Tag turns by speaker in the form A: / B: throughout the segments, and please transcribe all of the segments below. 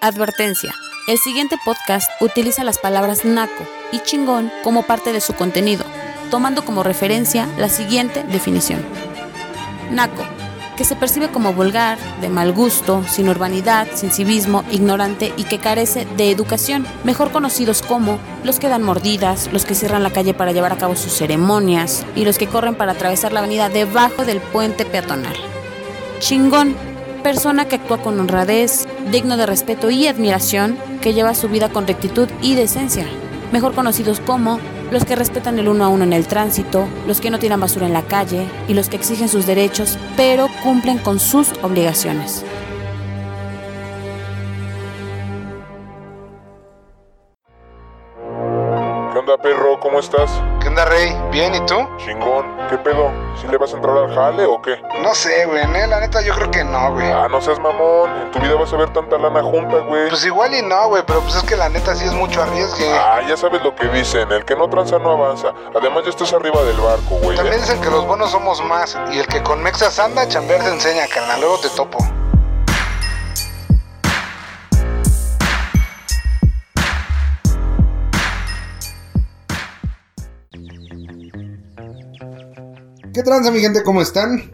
A: Advertencia. El siguiente podcast utiliza las palabras naco y chingón como parte de su contenido, tomando como referencia la siguiente definición. Naco, que se percibe como vulgar, de mal gusto, sin urbanidad, sin civismo, ignorante y que carece de educación, mejor conocidos como los que dan mordidas, los que cierran la calle para llevar a cabo sus ceremonias y los que corren para atravesar la avenida debajo del puente peatonal. Chingón, persona que actúa con honradez, digno de respeto y admiración, que lleva su vida con rectitud y decencia, mejor conocidos como los que respetan el uno a uno en el tránsito, los que no tiran basura en la calle y los que exigen sus derechos pero cumplen con sus obligaciones.
B: ¿Cómo estás?
C: ¿Qué onda, Rey? ¿Bien? ¿Y tú?
B: Chingón. ¿Qué pedo? ¿Si le vas a entrar al jale o qué?
C: No sé, güey. ne, La neta, yo creo que no, güey.
B: Ah, no seas mamón. En tu vida vas a ver tanta lana junta, güey.
C: Pues igual y no, güey. Pero pues es que la neta sí es mucho arriesgue.
B: Ah, ya sabes lo que dicen. El que no tranza no avanza. Además, ya estás arriba del barco, güey.
C: También dicen que los buenos somos más. Y el que con Mexas anda, chambear se enseña, carnal. Luego te topo. ¿Qué tranza, mi gente? ¿Cómo están?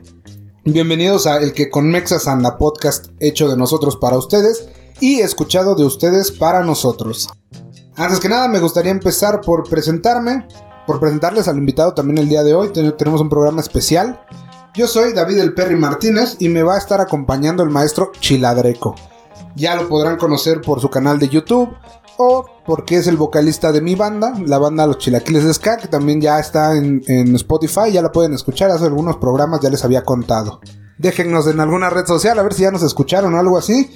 C: Bienvenidos a El que con Mexas anda podcast hecho de nosotros para ustedes y escuchado de ustedes para nosotros. Antes que nada, me gustaría empezar por presentarme, por presentarles al invitado también el día de hoy. Ten- tenemos un programa especial. Yo soy David El Perry Martínez y me va a estar acompañando el maestro Chiladreco. Ya lo podrán conocer por su canal de YouTube o porque es el vocalista de mi banda, la banda Los Chilaquiles de Ska, que también ya está en, en Spotify, ya la pueden escuchar, hace algunos programas ya les había contado. Déjennos en alguna red social a ver si ya nos escucharon o algo así.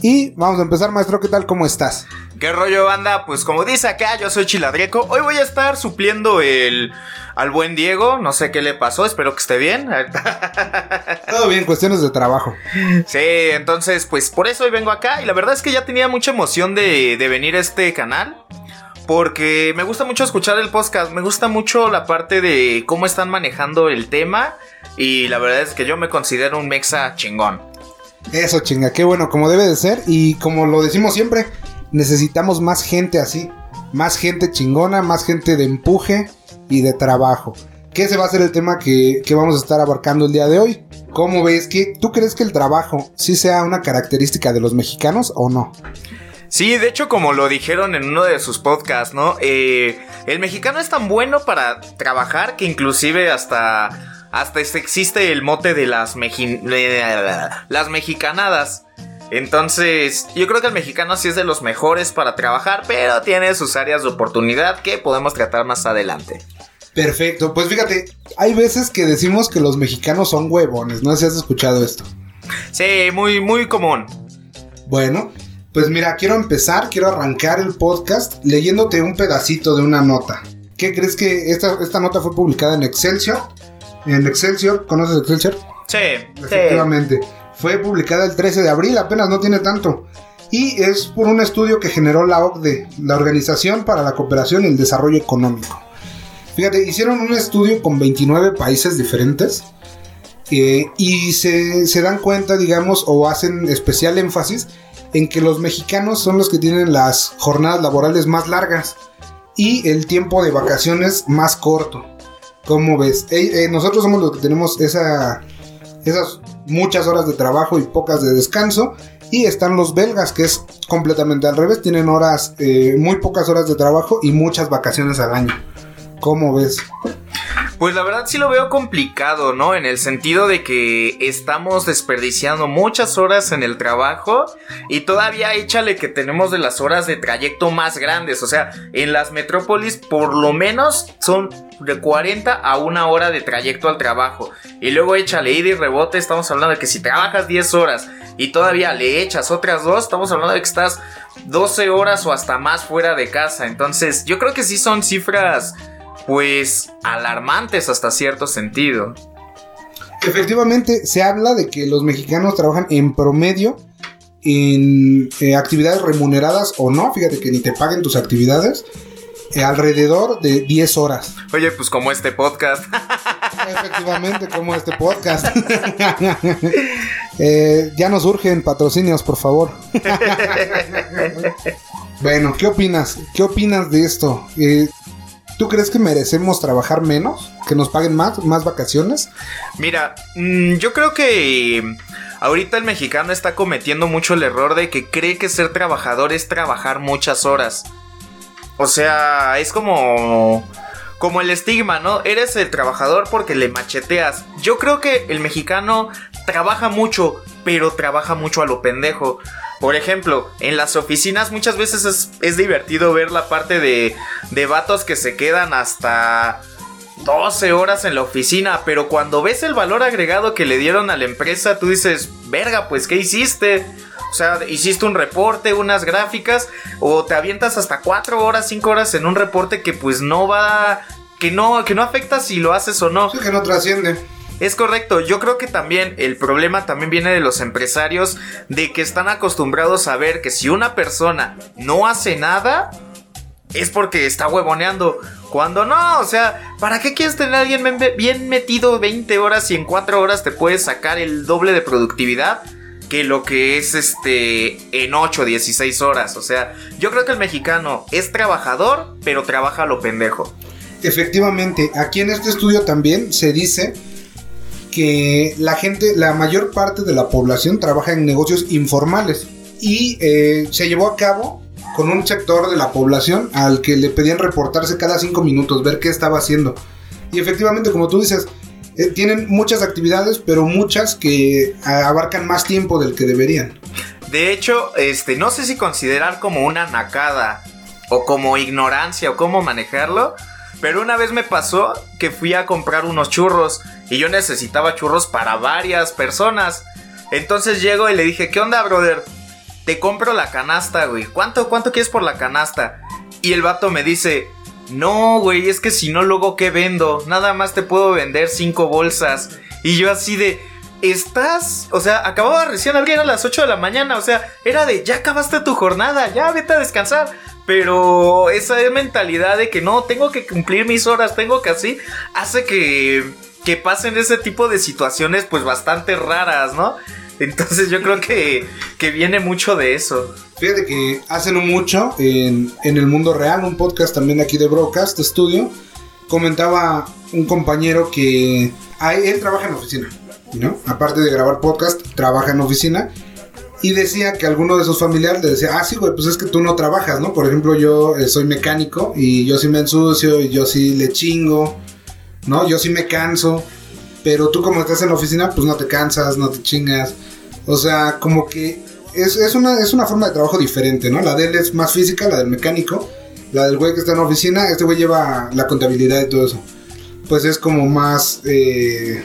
C: Y vamos a empezar, maestro, ¿qué tal? ¿Cómo estás?
D: ¿Qué rollo, banda? Pues como dice acá, yo soy Chiladreco. Hoy voy a estar supliendo el al buen Diego. No sé qué le pasó, espero que esté bien.
C: Todo bien, cuestiones de trabajo.
D: sí, entonces, pues por eso hoy vengo acá. Y la verdad es que ya tenía mucha emoción de, de venir a este canal. Porque me gusta mucho escuchar el podcast. Me gusta mucho la parte de cómo están manejando el tema. Y la verdad es que yo me considero un mexa chingón.
C: Eso, chinga, qué bueno, como debe de ser. Y como lo decimos siempre, necesitamos más gente así. Más gente chingona, más gente de empuje y de trabajo. Que ese va a ser el tema que, que vamos a estar abarcando el día de hoy. ¿Cómo ves? que ¿Tú crees que el trabajo sí sea una característica de los mexicanos o no?
D: Sí, de hecho, como lo dijeron en uno de sus podcasts, ¿no? Eh, el mexicano es tan bueno para trabajar que inclusive hasta. Hasta este existe el mote de las, meji- las mexicanadas. Entonces, yo creo que el mexicano sí es de los mejores para trabajar, pero tiene sus áreas de oportunidad que podemos tratar más adelante.
C: Perfecto, pues fíjate, hay veces que decimos que los mexicanos son huevones, no sé si has escuchado esto.
D: Sí, muy, muy común.
C: Bueno, pues mira, quiero empezar, quiero arrancar el podcast leyéndote un pedacito de una nota. ¿Qué crees que esta, esta nota fue publicada en Excelsior? En Excelsior, ¿conoces Excelsior?
D: Sí, sí.
C: Efectivamente. Fue publicada el 13 de abril, apenas no tiene tanto. Y es por un estudio que generó la OCDE, la Organización para la Cooperación y el Desarrollo Económico. Fíjate, hicieron un estudio con 29 países diferentes eh, y se, se dan cuenta, digamos, o hacen especial énfasis en que los mexicanos son los que tienen las jornadas laborales más largas y el tiempo de vacaciones más corto. ¿Cómo ves? Eh, nosotros somos los que tenemos esa, esas muchas horas de trabajo y pocas de descanso. Y están los belgas, que es completamente al revés. Tienen horas, eh, muy pocas horas de trabajo y muchas vacaciones al año. ¿Cómo ves?
D: Pues la verdad sí lo veo complicado, ¿no? En el sentido de que estamos desperdiciando muchas horas en el trabajo y todavía échale que tenemos de las horas de trayecto más grandes. O sea, en las metrópolis por lo menos son de 40 a una hora de trayecto al trabajo. Y luego échale ida y rebote, estamos hablando de que si trabajas 10 horas y todavía le echas otras dos, estamos hablando de que estás 12 horas o hasta más fuera de casa. Entonces, yo creo que sí son cifras pues alarmantes hasta cierto sentido.
C: Efectivamente, se habla de que los mexicanos trabajan en promedio en eh, actividades remuneradas o no, fíjate que ni te paguen tus actividades, eh, alrededor de 10 horas.
D: Oye, pues como este podcast.
C: Efectivamente, como este podcast. Eh, ya nos urgen patrocinios, por favor. bueno, ¿qué opinas? ¿Qué opinas de esto? ¿Tú crees que merecemos trabajar menos? ¿Que nos paguen más? ¿Más vacaciones?
D: Mira, mm, yo creo que ahorita el mexicano está cometiendo mucho el error de que cree que ser trabajador es trabajar muchas horas. O sea, es como como el estigma, ¿no? Eres el trabajador porque le macheteas. Yo creo que el mexicano trabaja mucho, pero trabaja mucho a lo pendejo. Por ejemplo, en las oficinas muchas veces es, divertido ver la parte de, de vatos que se quedan hasta 12 horas en la oficina, pero cuando ves el valor agregado que le dieron a la empresa, tú dices, verga, pues, ¿qué hiciste? O sea, hiciste un reporte, unas gráficas, o te avientas hasta 4 horas, 5 horas en un reporte que pues no va, que no, que no afecta si lo haces o no.
C: Sí, que no trasciende.
D: Es correcto, yo creo que también el problema también viene de los empresarios de que están acostumbrados a ver que si una persona no hace nada es porque está huevoneando. Cuando no, o sea, ¿para qué quieres tener a alguien bien metido 20 horas y en 4 horas te puedes sacar el doble de productividad? que lo que es este en 8, 16 horas. O sea, yo creo que el mexicano es trabajador, pero trabaja lo pendejo.
C: Efectivamente, aquí en este estudio también se dice que la gente, la mayor parte de la población trabaja en negocios informales y eh, se llevó a cabo con un sector de la población al que le pedían reportarse cada 5 minutos, ver qué estaba haciendo. Y efectivamente, como tú dices, eh, tienen muchas actividades, pero muchas que abarcan más tiempo del que deberían.
D: De hecho, este, no sé si considerar como una nacada o como ignorancia o cómo manejarlo, pero una vez me pasó que fui a comprar unos churros y yo necesitaba churros para varias personas. Entonces llego y le dije, ¿qué onda, brother? Te compro la canasta, güey. ¿Cuánto, cuánto quieres por la canasta? Y el vato me dice, no, güey, es que si no, luego, ¿qué vendo? Nada más te puedo vender cinco bolsas. Y yo así de, ¿estás? O sea, acababa recién abrir a las 8 de la mañana. O sea, era de, ya acabaste tu jornada, ya vete a descansar. Pero esa mentalidad de que no, tengo que cumplir mis horas, tengo que así, hace que, que pasen ese tipo de situaciones pues bastante raras, ¿no? Entonces yo creo que, que viene mucho de eso.
C: Fíjate que hace mucho, en, el mundo real, un podcast también aquí de Broadcast Studio, comentaba un compañero que él trabaja en oficina, ¿no? Aparte de grabar podcast, trabaja en oficina. Y decía que alguno de sus familiares le decía, ah, sí, güey, pues es que tú no trabajas, ¿no? Por ejemplo, yo eh, soy mecánico y yo sí me ensucio y yo sí le chingo, ¿no? Yo sí me canso. Pero tú como estás en la oficina, pues no te cansas, no te chingas. O sea, como que es, una, es una forma de trabajo diferente, ¿no? La de él es más física, la del mecánico. La del güey que está en oficina, este güey lleva la contabilidad y todo eso. Pues es como más... Eh,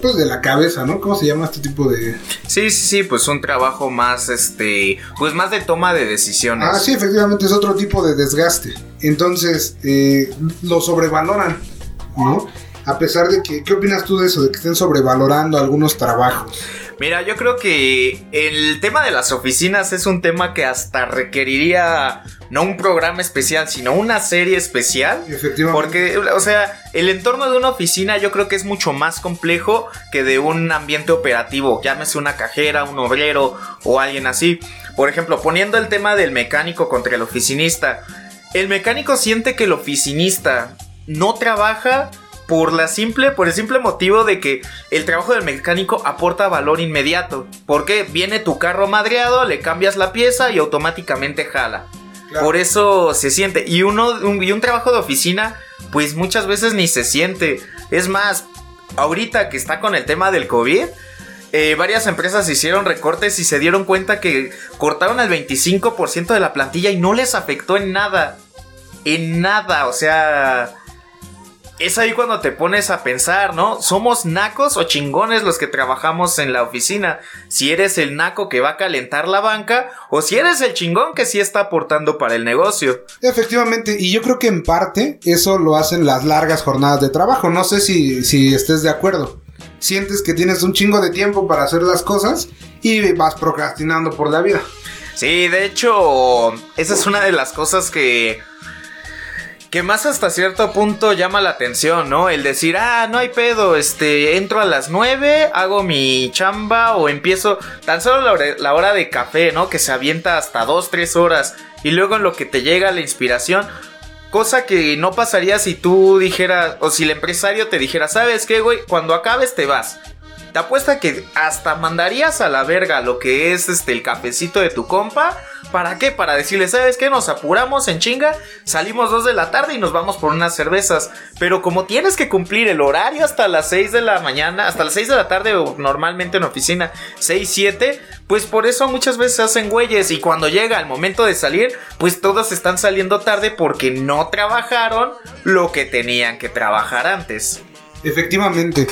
C: pues de la cabeza, ¿no? ¿Cómo se llama este tipo de...?
D: Sí, sí, sí, pues un trabajo más, este, pues más de toma de decisiones.
C: Ah, sí, efectivamente es otro tipo de desgaste. Entonces, eh, lo sobrevaloran, ¿no? A pesar de que, ¿qué opinas tú de eso? De que estén sobrevalorando algunos trabajos.
D: Mira, yo creo que el tema de las oficinas es un tema que hasta requeriría no un programa especial, sino una serie especial.
C: Efectivamente.
D: Porque, o sea, el entorno de una oficina yo creo que es mucho más complejo que de un ambiente operativo, llámese una cajera, un obrero o alguien así. Por ejemplo, poniendo el tema del mecánico contra el oficinista. El mecánico siente que el oficinista no trabaja por la simple, por el simple motivo de que el trabajo del mecánico aporta valor inmediato. Porque viene tu carro madreado, le cambias la pieza y automáticamente jala. Por eso se siente. Y uno, un, y un trabajo de oficina, pues muchas veces ni se siente. Es más, ahorita que está con el tema del COVID, eh, varias empresas hicieron recortes y se dieron cuenta que cortaron el 25% de la plantilla y no les afectó en nada. En nada, o sea es ahí cuando te pones a pensar, ¿no? ¿Somos nacos o chingones los que trabajamos en la oficina? Si eres el naco que va a calentar la banca o si eres el chingón que sí está aportando para el negocio.
C: Efectivamente, y yo creo que en parte eso lo hacen las largas jornadas de trabajo. No sé si, si estés de acuerdo. Sientes que tienes un chingo de tiempo para hacer las cosas y vas procrastinando por la vida.
D: Sí, de hecho, esa es una de las cosas que Que más hasta cierto punto llama la atención, ¿no? El decir, ah, no hay pedo, este, entro a las 9, hago mi chamba o empiezo tan solo la hora, de café, ¿no? Que se avienta hasta 2, 3 horas y luego en lo que te llega la inspiración, cosa que no pasaría si tú dijeras, o si el empresario te dijera, ¿sabes qué, güey? Cuando acabes te vas. Te apuesta que hasta mandarías a la verga lo que es este el cafecito de tu compa. ¿Para qué? Para decirle, ¿sabes qué? Nos apuramos en chinga, salimos 2 de la tarde y nos vamos por unas cervezas. Pero como tienes que cumplir el horario hasta las 6 de la mañana, hasta las 6 de la tarde o normalmente en oficina 6, 7, pues por eso muchas veces hacen güeyes. Y cuando llega el momento de salir, pues todos están saliendo tarde porque no trabajaron lo que tenían que trabajar antes.
C: Efectivamente.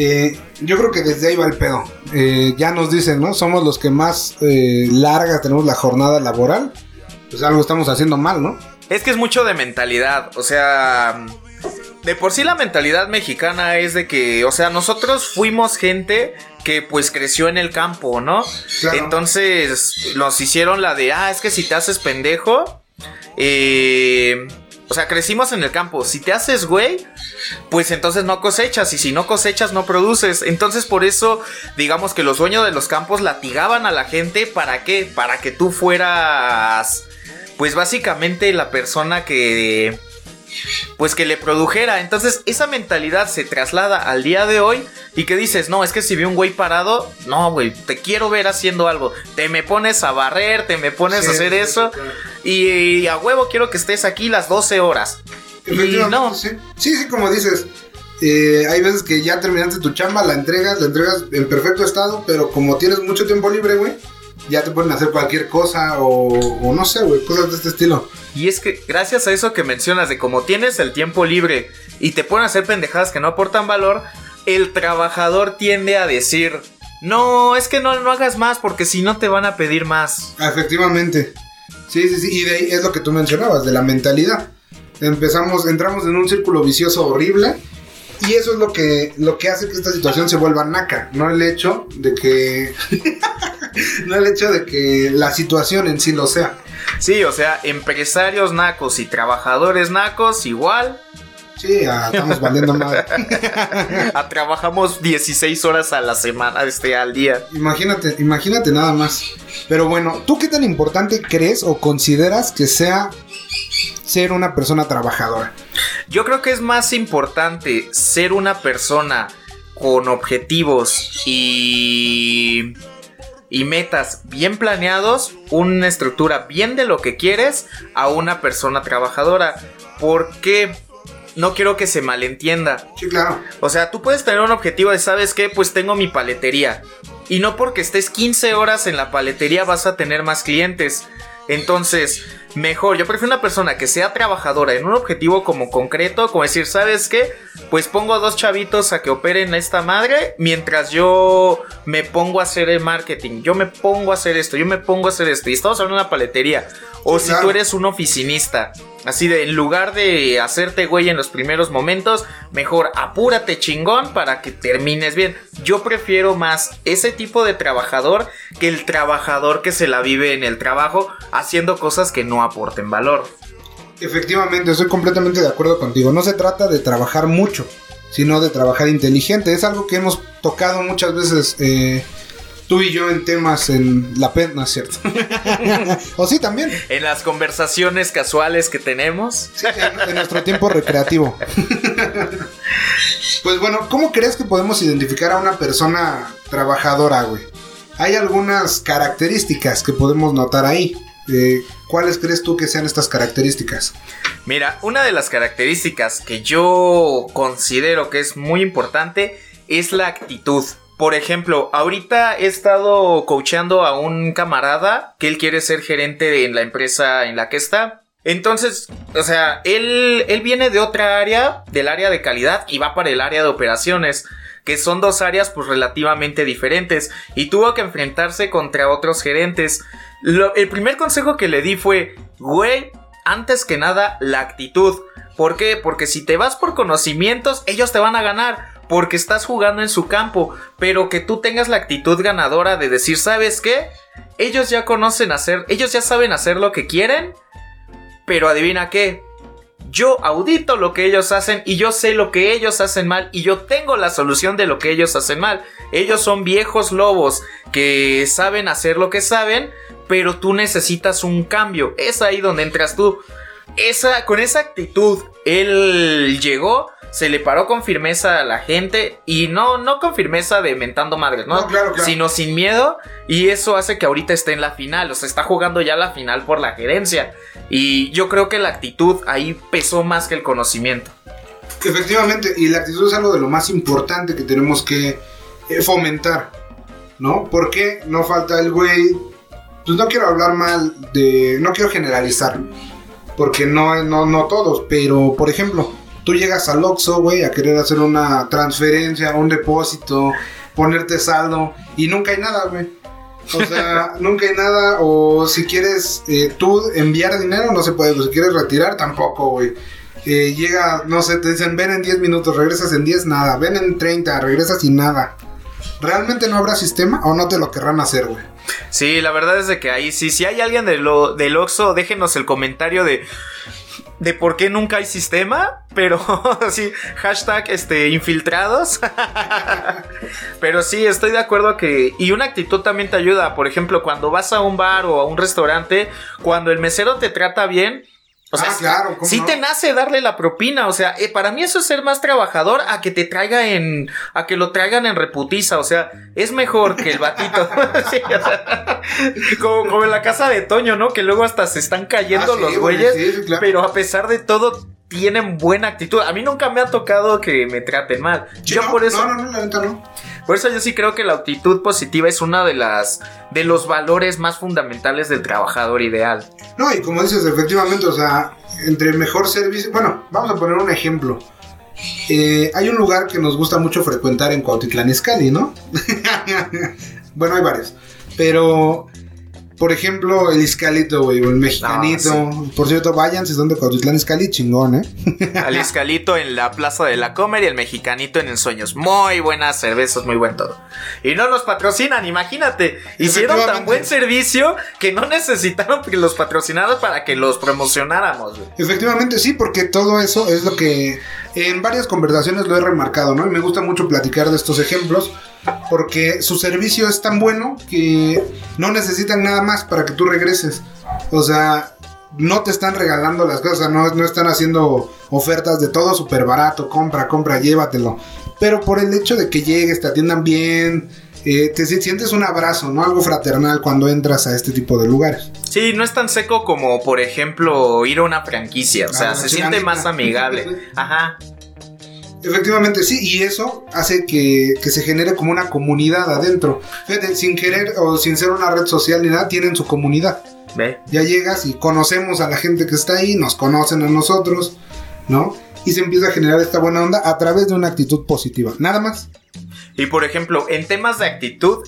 C: Eh, yo creo que desde ahí va el pedo. Eh, ya nos dicen, ¿no? Somos los que más eh, larga tenemos la jornada laboral. Pues algo estamos haciendo mal, ¿no?
D: Es que es mucho de mentalidad. O sea, de por sí la mentalidad mexicana es de que, o sea, nosotros fuimos gente que pues creció en el campo, ¿no?
C: Claro.
D: Entonces nos hicieron la de, ah, es que si te haces pendejo, eh... O sea, crecimos en el campo. Si te haces güey, pues entonces no cosechas. Y si no cosechas, no produces. Entonces, por eso, digamos que los dueños de los campos latigaban a la gente. ¿Para qué? Para que tú fueras. Pues básicamente la persona que. Pues que le produjera. Entonces, esa mentalidad se traslada al día de hoy. Y que dices, no, es que si vi un güey parado, no, güey, te quiero ver haciendo algo. Te me pones a barrer, te me pones
C: Sí,
D: a hacer
C: sí,
D: eso.
C: sí.
D: Y, a huevo quiero que estés aquí las 12 horas. Y no.
C: Sí, sí, sí, como dices. eh, hay veces que ya terminaste tu chamba, la entregas, la entregas en perfecto estado, pero como tienes mucho tiempo libre, güey, ya te pueden hacer cualquier cosa o, o no sé, güey, cosas de este estilo.
D: Y es que gracias a eso que mencionas de como tienes el tiempo libre y te ponen a hacer pendejadas que no aportan valor, el trabajador tiende a decir, no, es que no, no hagas más porque si no te van a pedir más.
C: Efectivamente. Sí, sí, sí. Y de ahí es lo que tú mencionabas, de la mentalidad. Empezamos, entramos en un círculo vicioso horrible. Y eso es lo que, lo que hace que esta situación se vuelva naca. No el hecho de que. no el hecho de que la situación en sí lo sea.
D: Sí, o sea, empresarios nacos y trabajadores nacos igual.
C: Sí, ah, estamos valiendo madre.
D: A trabajamos 16 horas a la semana, este, al día.
C: Imagínate, imagínate nada más. Pero bueno, ¿tú qué tan importante crees o consideras que sea ser una persona trabajadora?
D: Yo creo que es más importante ser una persona con objetivos y, y metas bien planeados, una estructura bien de lo que quieres, a una persona trabajadora. Porque no quiero que se malentienda.
C: Sí, claro.
D: O sea, tú puedes tener un objetivo de, ¿sabes qué? Pues tengo mi paletería. Y no porque estés 15 horas en la paletería vas a tener más clientes. Entonces, mejor, yo prefiero una persona que sea trabajadora en un objetivo como concreto, como decir, ¿sabes qué? Pues pongo a dos chavitos a que operen esta madre mientras yo me pongo a hacer el marketing, yo me pongo a hacer esto, yo me pongo a hacer esto. Y estamos hablando de una paletería. O
C: Sí,
D: si
C: claro.
D: tú eres un oficinista, así de, en lugar de hacerte güey en los primeros momentos, mejor apúrate chingón para que termines bien. Yo prefiero más ese tipo de trabajador que el trabajador que se la vive en el trabajo haciendo cosas que no aporten valor.
C: Efectivamente, estoy completamente de acuerdo contigo. No se trata de trabajar mucho, sino de trabajar inteligente. Es algo que hemos tocado muchas veces eh, tú y yo en temas en la PEN, ¿no es cierto? o sí, también.
D: En las conversaciones casuales que tenemos,
C: Sí, en, en nuestro tiempo recreativo. pues bueno, ¿cómo crees que podemos identificar a una persona trabajadora, güey? Hay algunas características que podemos notar ahí. Eh, ¿Cuáles crees tú que sean estas características?
D: Mira, una de las características que yo considero que es muy importante es la actitud. Por ejemplo, ahorita he estado coachando a un camarada que él quiere ser gerente en la empresa en la que está. Entonces, o sea, él, él viene de otra área, del área de calidad, y va para el área de operaciones, que son dos áreas pues relativamente diferentes, y tuvo que enfrentarse contra otros gerentes. El primer consejo que le di fue, güey, antes que nada, la actitud. ¿Por qué? Porque si te vas por conocimientos, ellos te van a ganar. Porque estás jugando en su campo. Pero que tú tengas la actitud ganadora de decir, ¿sabes qué? Ellos ya conocen hacer, ellos ya saben hacer lo que quieren. Pero adivina qué. yo audito lo que ellos hacen y yo sé lo que ellos hacen mal y yo tengo la solución de lo que ellos hacen mal. Ellos son viejos lobos que saben hacer lo que saben, pero tú necesitas un cambio. Es ahí donde entras tú. Esa, con esa actitud, él llegó se le paró con firmeza a la gente y no, no con firmeza de mentando madres, ¿no?
C: claro, claro.
D: Sino sin miedo y eso hace que ahorita esté en la final, o sea, está jugando ya la final por la gerencia y yo creo que la actitud ahí pesó más que el conocimiento.
C: Efectivamente, y la actitud es algo de lo más importante que tenemos que eh, fomentar, ¿no? Porque no falta el güey, pues no quiero hablar mal de, no quiero generalizar, porque no, no, no todos, pero por ejemplo, tú llegas al Oxxo, güey, a querer hacer una transferencia, un depósito, ponerte saldo y nunca hay nada, güey. O sea, nunca hay nada. O si quieres eh, tú enviar dinero, no se puede. Pues si quieres retirar, tampoco, güey. Eh, llega, no sé, te dicen ven en 10 minutos, regresas en 10, nada. Ven en 30, regresas y nada. ¿Realmente no habrá sistema o no te lo querrán hacer, güey?
D: Sí, la verdad es de que ahí sí. Si hay alguien de lo, del Oxxo, déjenos el comentario de de por qué nunca hay sistema, pero sí, hashtag este, infiltrados. pero sí, estoy de acuerdo que... Y una actitud también te ayuda, por ejemplo, cuando vas a un bar o a un restaurante, cuando el mesero te trata bien, o sea,
C: Ah, claro, ¿cómo
D: sí
C: no?
D: te nace darle la propina. O sea, eh, para mí eso es ser más trabajador a que te traiga en. a que lo traigan en reputiza. O sea, es mejor que el batito. Sí, o sea, como, como en la casa de Toño, ¿no? Que luego hasta se están cayendo
C: Ah,
D: los
C: güey,
D: güeyes.
C: sí, sí, claro.
D: Pero a pesar de todo, tienen buena actitud. A mí nunca me ha tocado que me traten mal. Yo
C: no,
D: por eso.
C: No, no, no, la neta no.
D: Por eso yo sí creo que la actitud positiva es una de las. de los valores más fundamentales del trabajador ideal.
C: No, y como dices, efectivamente, o sea, entre mejor servicio. Bueno, vamos a poner un ejemplo. Eh, hay un lugar que nos gusta mucho frecuentar en Cuautitlán Izcalli, ¿no? bueno, hay varios. Pero, por ejemplo, el Izcalito, güey, o el mexicanito. Por cierto, vayan si son de Cuautitlán Izcalli, chingón, ¿eh?
D: Al Iscalito en la Plaza de la Comer y el Mexicanito en Ensueños. Muy buenas cervezas, muy buen todo. Y no nos patrocinan, imagínate. Hicieron tan buen servicio que no necesitaron que los patrocinaran para que los promocionáramos. güey.
C: Efectivamente, sí, porque todo eso es lo que en varias conversaciones lo he remarcado, ¿no? Y me gusta mucho platicar de estos ejemplos, porque su servicio es tan bueno que no necesitan nada más para que tú regreses. O sea, no te están regalando las cosas, no, no están haciendo ofertas de todo súper barato, compra, compra, llévatelo. Pero por el hecho de que llegues, te atiendan bien, eh, te si- sientes un abrazo, ¿no? Algo fraternal cuando entras a este tipo de lugares.
D: Sí, no es tan seco como, por ejemplo, ir a una franquicia. O sea,
C: Ah,
D: se siente más amigable. Ajá.
C: Efectivamente, sí, y eso hace que, que se genere como una comunidad adentro. Fíjate, sin querer o sin ser una red social ni nada, tienen su comunidad.
D: Ve.
C: Ya llegas y conocemos a la gente que está ahí, nos conocen a nosotros, ¿no? Y se empieza a generar esta buena onda a través de una actitud positiva. Nada más.
D: Y por ejemplo, en temas de actitud,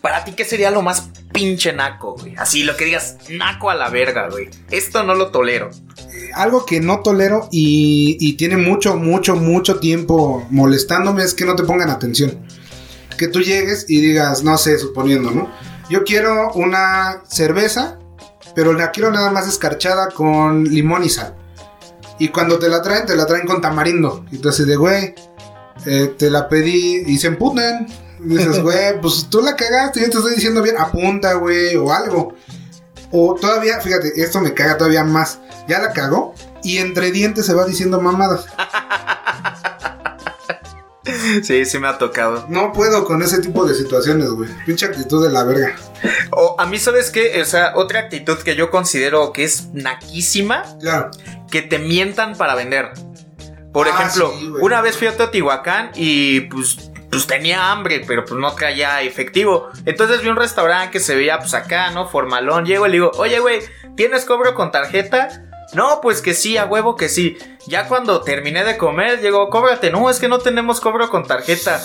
D: ¿para ti qué sería lo más pinche naco, güey? Así, lo que digas, naco a la verga, güey. Esto no lo tolero.
C: Algo que no tolero y, tiene mucho, mucho, mucho tiempo molestándome es que no te pongan atención. Que tú llegues y digas, no sé, suponiendo, ¿no? Yo quiero una cerveza, pero la quiero nada más escarchada con limón y sal. Y cuando te la traen, te la traen con tamarindo. Y así de, güey, eh, te la pedí y se emputan. Dices, güey, pues tú la cagaste, yo te estoy diciendo bien, apunta, güey, o algo. O todavía, fíjate, esto me caga todavía más. Ya la cagó y entre dientes se va diciendo mamadas.
D: Sí, sí me ha tocado.
C: No puedo con ese tipo de situaciones, güey. Pinche actitud de la verga.
D: O a mí, ¿sabes qué? O sea, otra actitud que yo considero que es naquísima,
C: Claro.
D: que te mientan para vender. Por
C: Ah,
D: ejemplo,
C: sí,
D: una vez fui a Teotihuacán y pues, pues tenía hambre, pero pues no traía efectivo. Entonces vi un restaurante que se veía pues acá, ¿no? Formalón. Llego y le digo, oye, güey, ¿tienes cobro con tarjeta? No, pues que sí, a huevo que sí. Ya cuando terminé de comer, llegó, cóbrate. No, es que no tenemos cobro con tarjeta.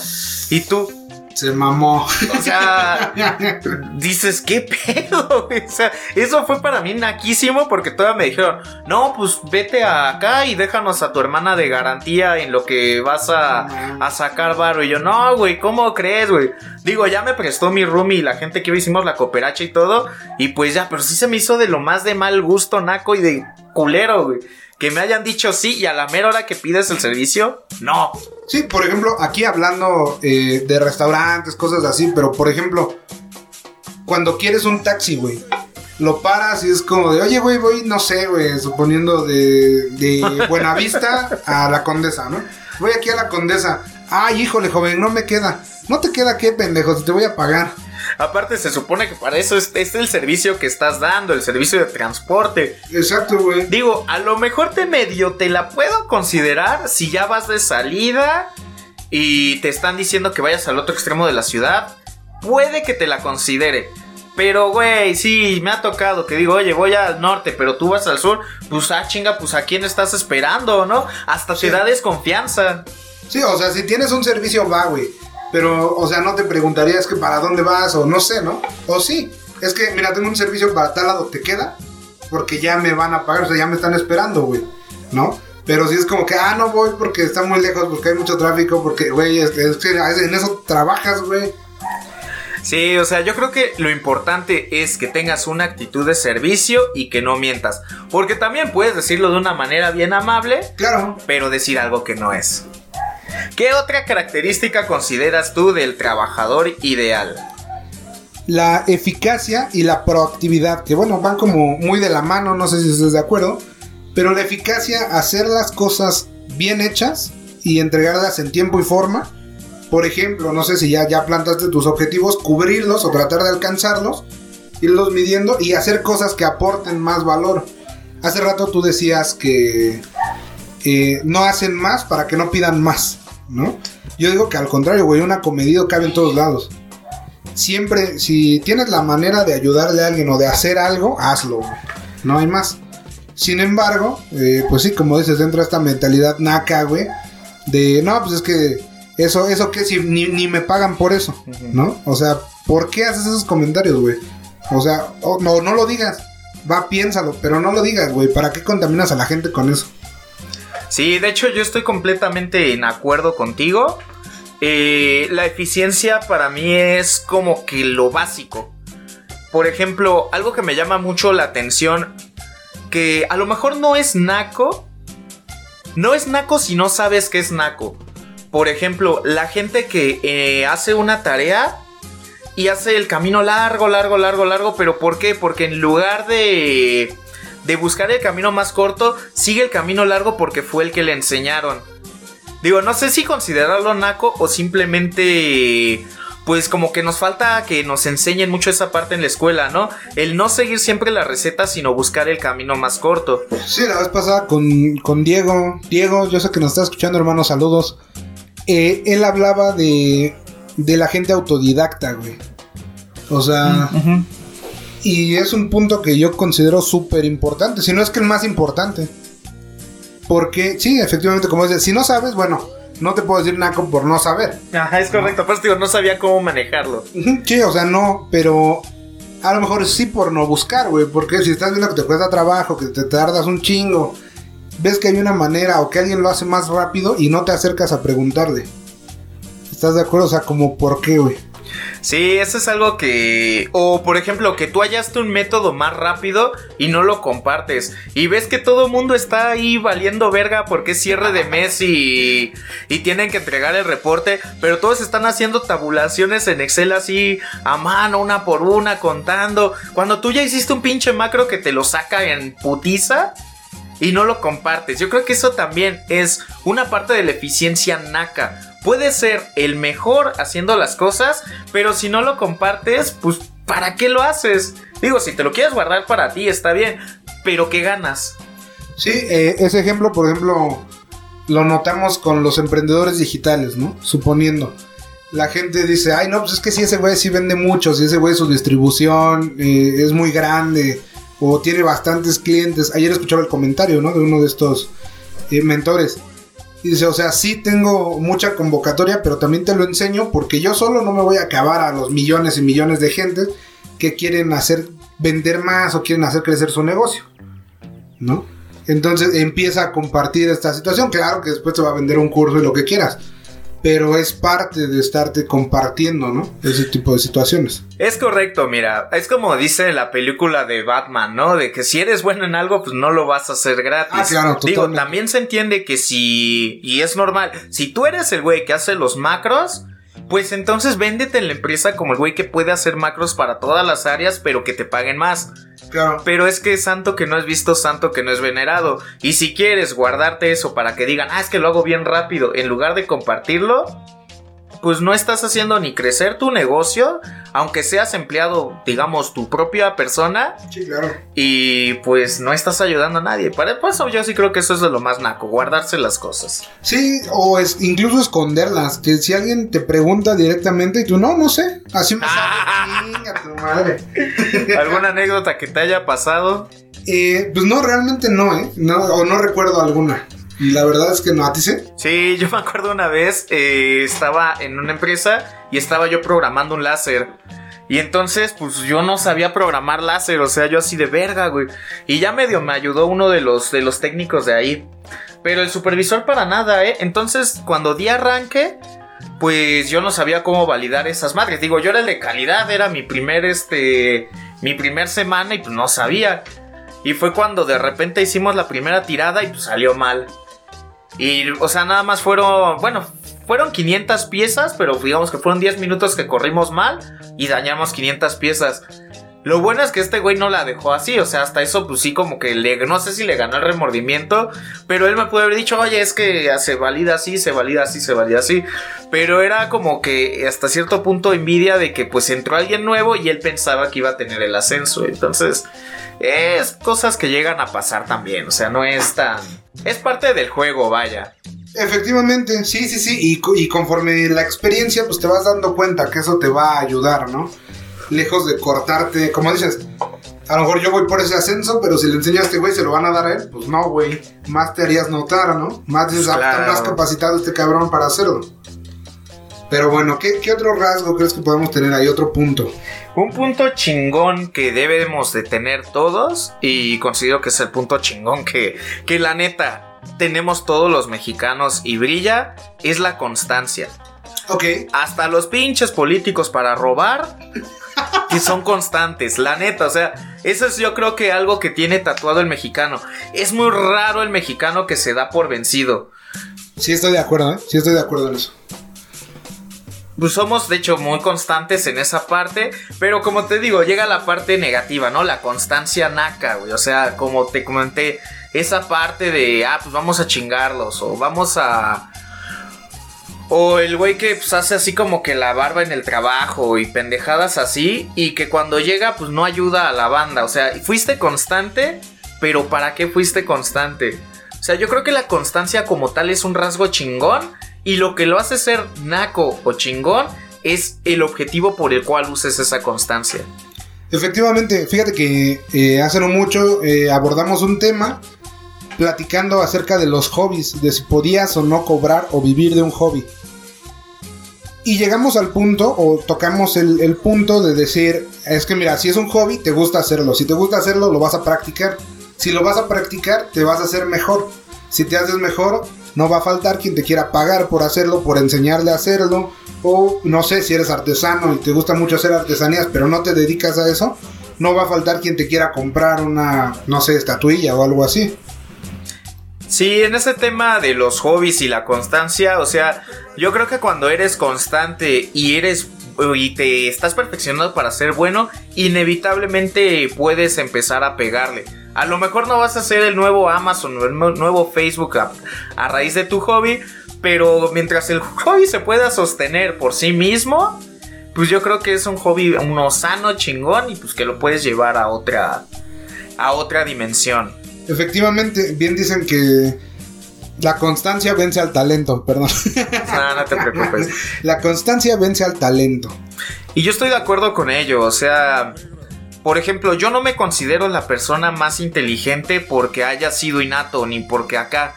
D: Y tú,
C: Se mamó.
D: o sea, dices, ¿qué pedo? O sea, eso fue para mí naquísimo porque todavía me dijeron, no, pues vete acá y déjanos a tu hermana de garantía en lo que vas a, a sacar varo. Y yo, no, güey, ¿cómo crees, güey? Digo, ya me prestó mi roomie y la gente que hicimos la cooperacha y todo. Y pues ya, pero sí se me hizo de lo más de mal gusto, naco y de culero, güey. Que me hayan dicho sí y a la mera hora que pides el servicio, no.
C: Sí, por ejemplo, aquí hablando eh, de restaurantes, cosas así, pero por ejemplo, cuando quieres un taxi, güey, lo paras y es como de, oye, güey, voy, no sé, güey, suponiendo de, de Buenavista a la Condesa, ¿no? Voy aquí a la Condesa. Ay, híjole, joven, no me queda. No te queda qué, pendejo, te voy a pagar.
D: Aparte, se supone que para eso es, es el servicio que estás dando, el servicio de transporte.
C: Exacto, güey.
D: Digo, a lo mejor te medio te la puedo considerar si ya vas de salida y te están diciendo que vayas al otro extremo de la ciudad. Puede que te la considere. Pero, güey, sí, me ha tocado que digo, oye, voy al norte, pero tú vas al sur. Pues, ah, chinga, pues, ¿a quién estás esperando, no? Hasta te da desconfianza.
C: Sí, o sea, si tienes un servicio, va, güey. Pero, o sea, no te preguntarías que para dónde vas o no sé, ¿no? O sí, es que, mira, tengo un servicio para tal lado, ¿te queda? Porque ya me van a pagar, o sea, ya me están esperando, güey, ¿no? Pero si es como que, ah, no voy porque está muy lejos, porque hay mucho tráfico, porque, güey, es, es que en eso trabajas, güey.
D: Sí, o sea, yo creo que lo importante es que tengas una actitud de servicio y que no mientas. Porque también puedes decirlo de una manera bien amable,
C: Claro.
D: pero decir algo que no es. ¿Qué otra característica consideras tú del trabajador ideal?
C: La eficacia y la proactividad, que bueno, van como muy de la mano, no sé si estás de acuerdo. Pero la eficacia, hacer las cosas bien hechas y entregarlas en tiempo y forma. Por ejemplo, no sé si ya, ya plantaste tus objetivos, cubrirlos o tratar de alcanzarlos, irlos midiendo y hacer cosas que aporten más valor. Hace rato tú decías que eh, no hacen más para que no pidan más, ¿no? Yo digo que al contrario, güey, un acomedido cabe en todos lados. Siempre, si tienes la manera de ayudarle a alguien o de hacer algo, hazlo, güey. No hay más. Sin embargo, eh, pues sí, como dices, entra esta mentalidad naca, güey, de, no, pues es que eso, eso que si ni, ni me pagan por eso, ¿no? O sea, ¿por qué haces esos comentarios, güey? O sea, oh, no, no lo digas. Va, piénsalo, pero no lo digas, güey. ¿Para qué contaminas a la gente con eso?
D: Sí, de hecho yo estoy completamente en acuerdo contigo. Eh, la eficiencia para mí es como que lo básico. Por ejemplo, algo que me llama mucho la atención, que a lo mejor no es naco. No es naco si no sabes qué es naco. Por ejemplo, la gente que eh, hace una tarea y hace el camino largo, largo, largo, largo. ¿Pero por qué? Porque en lugar de, de buscar el camino más corto, sigue el camino largo porque fue el que le enseñaron. Digo, no sé si considerarlo naco o simplemente... Pues como que nos falta que nos enseñen mucho esa parte en la escuela, ¿no? El no seguir siempre la receta, sino buscar el camino más corto.
C: Sí, la vez pasada con, con Diego. Diego, yo sé que nos está escuchando, hermano, saludos. Eh, él hablaba de, de la gente autodidacta, güey. O sea, y es un punto que yo considero súper importante, si no es que el más importante. Porque, sí, efectivamente, como dices, si no sabes, bueno, no te puedo decir naco por no saber.
D: Ajá, es correcto. Pues digo, no sabía cómo manejarlo.
C: Sí, o sea, no, pero a lo mejor sí por no buscar, güey. Porque si estás viendo que te cuesta trabajo, que te tardas un chingo, ves que hay una manera o que alguien lo hace más rápido y no te acercas a preguntarle. ¿Estás de acuerdo? O sea, como por qué, güey.
D: Sí, eso es algo que... O por ejemplo, que tú hallaste un método más rápido y no lo compartes. Y ves que todo el mundo está ahí valiendo verga porque es cierre de mes y... Y tienen que entregar el reporte. Pero todos están haciendo tabulaciones en Excel así a mano, una por una, contando. Cuando tú ya hiciste un pinche macro que te lo saca en putiza y no lo compartes. Yo creo que eso también es una parte de la eficiencia naca. Puedes ser el mejor haciendo las cosas, pero si no lo compartes, pues ¿para qué lo haces? Digo, si te lo quieres guardar para ti, está bien, pero ¿qué ganas?
C: Sí, eh, ese ejemplo, por ejemplo, lo notamos con los emprendedores digitales, ¿no? Suponiendo. La gente dice, ay, no, pues es que si ese güey sí vende mucho, si ese güey su distribución eh, es muy grande o tiene bastantes clientes. Ayer escuchaba el comentario, ¿no? De uno de estos eh, mentores. Y dice, o sea, sí tengo mucha convocatoria, pero también te lo enseño porque yo solo no me voy a acabar a los millones y millones de gente que quieren hacer vender más o quieren hacer crecer su negocio. ¿No? Entonces empieza a compartir esta situación. Claro que después te va a vender un curso y lo que quieras. Pero es parte de estarte compartiendo, ¿no? Ese tipo de situaciones.
D: Es correcto, mira, es como dice la película de Batman, ¿no? De que si eres bueno en algo, pues no lo vas a hacer gratis.
C: Ah, claro,
D: Digo,
C: totalmente.
D: también se entiende que si, y es normal, si tú eres el güey que hace los macros, pues entonces véndete en la empresa como el güey que puede hacer macros para todas las áreas, pero que te paguen más.
C: Claro.
D: Pero es que santo que no es visto, santo que no es venerado. Y si quieres guardarte eso para que digan, ah, es que lo hago bien rápido, en lugar de compartirlo, pues no estás haciendo ni crecer tu negocio, aunque seas empleado, digamos, tu propia persona,
C: Sí, claro.
D: y pues no estás ayudando a nadie. Para eso yo sí creo que eso es de lo más naco, guardarse las cosas.
C: Sí, o es, incluso esconderlas. Que si alguien te pregunta directamente y tú, no, no sé. Así me sale. Tu madre.
D: ¿Alguna anécdota que te haya pasado?
C: Eh, pues no, realmente no, ¿eh? No, o no recuerdo alguna. Y la verdad es que no, ¿a? Sí,
D: yo me acuerdo una vez, eh, estaba en una empresa y estaba yo programando un láser. Y entonces, pues yo no sabía programar láser, o sea, yo así de verga, güey. Y ya medio me ayudó uno de los, de los técnicos de ahí. Pero el supervisor para nada, ¿eh? Entonces, cuando di arranque, pues yo no sabía cómo validar esas madres. Digo, yo era el de calidad, era mi primer, este, mi primer semana y pues no sabía. Y fue cuando de repente hicimos la primera tirada y pues salió mal. Y, o sea, nada más fueron, bueno, fueron 500 piezas, pero digamos que fueron 10 minutos que corrimos mal y dañamos 500 piezas. Lo bueno es que este güey no la dejó así, o sea, hasta eso pues sí como que le, no sé si le ganó el remordimiento, pero él me puede haber dicho, oye, es que se valida así, se valida así, se valida así, pero era como que hasta cierto punto envidia de que pues entró alguien nuevo y él pensaba que iba a tener el ascenso, entonces es cosas que llegan a pasar también, o sea, no es tan... Es parte del juego, vaya.
C: Efectivamente, sí, sí, sí. Y, co- y conforme la experiencia, pues te vas dando cuenta que eso te va a ayudar, ¿no? Lejos de cortarte, como dices, a lo mejor yo voy por ese ascenso, pero si le enseñas a este güey, ¿se lo van a dar a él? Pues no, güey. Más te harías notar, ¿no? Más dices, ah,
D: Claro.
C: más capacitado este cabrón para hacerlo. Pero bueno, ¿qué, qué otro rasgo crees que podemos tener ahí? Otro punto.
D: Un punto chingón que debemos de tener todos y considero que es el punto chingón que, que la neta tenemos todos los mexicanos y brilla es la constancia.
C: Ok.
D: Hasta los pinches políticos para robar que son constantes, la neta, o sea, eso es yo creo que algo que tiene tatuado el mexicano. Es muy raro el mexicano que se da por vencido.
C: Sí estoy de acuerdo, ¿eh? Sí estoy de acuerdo en eso.
D: Pues somos de hecho muy constantes en esa parte, pero como te digo, llega la parte negativa, ¿no? La constancia naca, güey. O sea, como te comenté, esa parte de, ah, pues vamos a chingarlos o vamos a... O el güey que pues, hace así como que la barba en el trabajo y pendejadas así y que cuando llega pues no ayuda a la banda. O sea, fuiste constante, pero ¿para qué fuiste constante? O sea, yo creo que la constancia como tal es un rasgo chingón y lo que lo hace ser naco o chingón es el objetivo por el cual uses esa constancia.
C: Efectivamente, fíjate que eh, hace no mucho eh, abordamos un tema platicando acerca de los hobbies, de si podías o no cobrar o vivir de un hobby. Y llegamos al punto, o tocamos el, el punto de decir, es que mira, si es un hobby, te gusta hacerlo. Si te gusta hacerlo, lo vas a practicar. Si lo vas a practicar, te vas a hacer mejor. Si te haces mejor, no va a faltar quien te quiera pagar por hacerlo, por enseñarle a hacerlo. O no sé, si eres artesano y te gusta mucho hacer artesanías, pero no te dedicas a eso, no va a faltar quien te quiera comprar una, no sé, estatuilla o algo así.
D: Sí, en ese tema de los hobbies y la constancia, o sea, yo creo que cuando eres constante y eres y te estás perfeccionando para ser bueno, inevitablemente puedes empezar a pegarle. A lo mejor no vas a ser el nuevo Amazon o el nu- nuevo Facebook a, a raíz de tu hobby, pero mientras el hobby se pueda sostener por sí mismo, pues yo creo que es un hobby uno sano, chingón y pues que lo puedes llevar a otra a otra dimensión.
C: Efectivamente, bien dicen que la constancia vence al talento, perdón.
D: No, no te preocupes.
C: la constancia vence al talento.
D: Y yo estoy de acuerdo con ello, o sea, por ejemplo, yo no me considero la persona más inteligente porque haya sido innato, ni porque acá,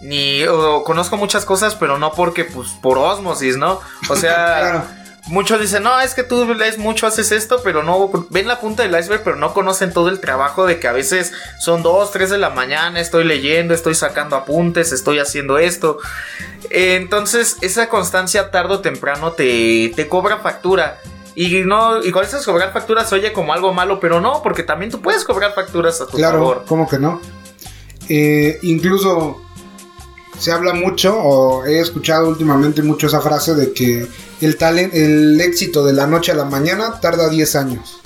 D: ni conozco muchas cosas, pero no porque, pues, por osmosis, ¿no? O sea, muchos dicen, no, es que tú lees mucho, haces esto, pero no, ven la punta del iceberg, pero no conocen todo el trabajo de que a veces son 2, 3 de la mañana, estoy leyendo, estoy sacando apuntes, estoy haciendo esto. Entonces, esa constancia tarde o temprano te, te cobra factura. Y no, y con esas cobrar facturas oye como algo malo, pero no, porque también tú puedes cobrar facturas a tu
C: Claro,
D: favor.
C: ¿cómo que no? Eh, incluso se habla mucho, o he escuchado últimamente mucho esa frase de que el, talent, el éxito de la noche a la mañana tarda 10 años.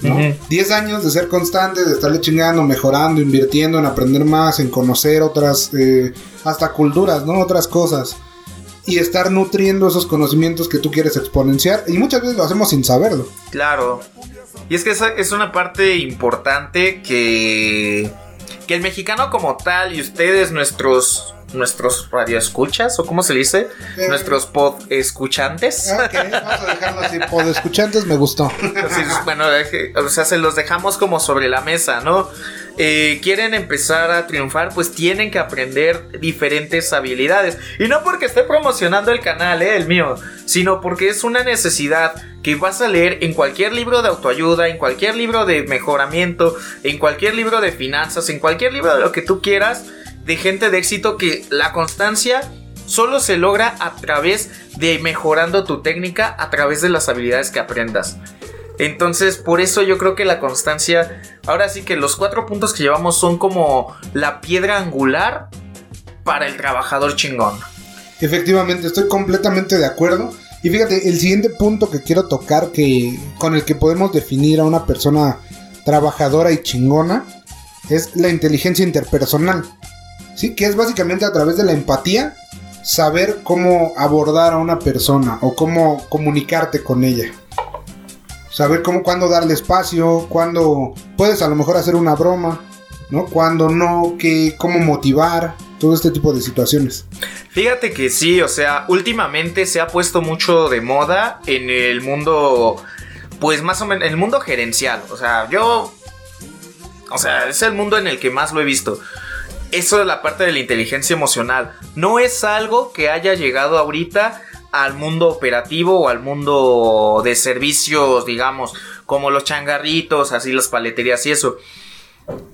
C: ¿no?
D: Ujú.
C: 10 años de ser constante, de estarle chingando, mejorando, invirtiendo en aprender más, en conocer otras, eh, hasta culturas, ¿no? Otras cosas. Y estar nutriendo esos conocimientos que tú quieres exponenciar. Y muchas veces lo hacemos sin saberlo.
D: Claro. Y es que esa es una parte importante que. Que el mexicano como tal y ustedes, nuestros. Nuestros radioescuchas, o cómo se dice,
C: Eh.
D: nuestros pod escuchantes.
C: Ok, vamos a dejarlo así. Por escuchantes me gustó.
D: Así es, bueno, o sea, se los dejamos como sobre la mesa, ¿no? Eh, quieren empezar a triunfar, pues tienen que aprender diferentes habilidades. Y no porque esté promocionando el canal, eh, el mío, sino porque es una necesidad que vas a leer en cualquier libro de autoayuda, en cualquier libro de mejoramiento, en cualquier libro de finanzas, en cualquier libro de lo que tú quieras, de gente de éxito, que la constancia solo se logra a través de mejorando tu técnica, a través de las habilidades que aprendas. Entonces, por eso yo creo que la constancia, ahora sí que los cuatro puntos que llevamos son como la piedra angular para el trabajador chingón.
C: Efectivamente, estoy completamente de acuerdo. Y fíjate, el siguiente punto que quiero tocar, que con el que podemos definir a una persona trabajadora y chingona, es la inteligencia interpersonal. Sí, que es básicamente a través de la empatía saber cómo abordar a una persona o cómo comunicarte con ella. Saber cómo cuándo darle espacio, cuándo puedes a lo mejor hacer una broma, ¿no? Cuándo no, que cómo motivar, todo este tipo de situaciones.
D: Fíjate que sí, o sea, últimamente se ha puesto mucho de moda en el mundo, pues más o menos, en el mundo gerencial. O sea, yo, o sea, es el mundo en el que más lo he visto. Eso de la parte de la inteligencia emocional. No es algo que haya llegado ahorita al mundo operativo o al mundo de servicios, digamos, como los changarritos, así las paleterías y eso.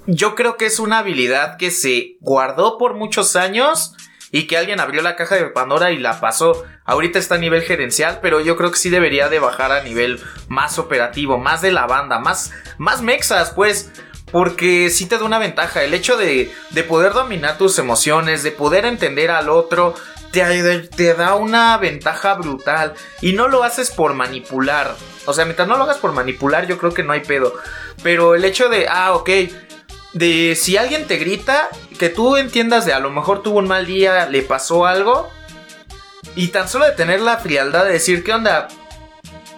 D: Yo creo que es una habilidad que se guardó por muchos años y que alguien abrió la caja de Pandora y la pasó. Ahorita está a nivel gerencial, pero yo creo que sí debería de bajar a nivel más operativo, más de la banda, más, más mexas, pues. Porque sí te da una ventaja. El hecho de, de poder dominar tus emociones, de poder entender al otro, te, da una ventaja brutal. Y no lo haces por manipular. O sea, mientras no lo hagas por manipular, yo creo que no hay pedo. Pero el hecho de, ah, ok, de si alguien te grita, que tú entiendas de a lo mejor tuvo un mal día, le pasó algo. Y tan solo de tener la frialdad de decir, ¿qué onda?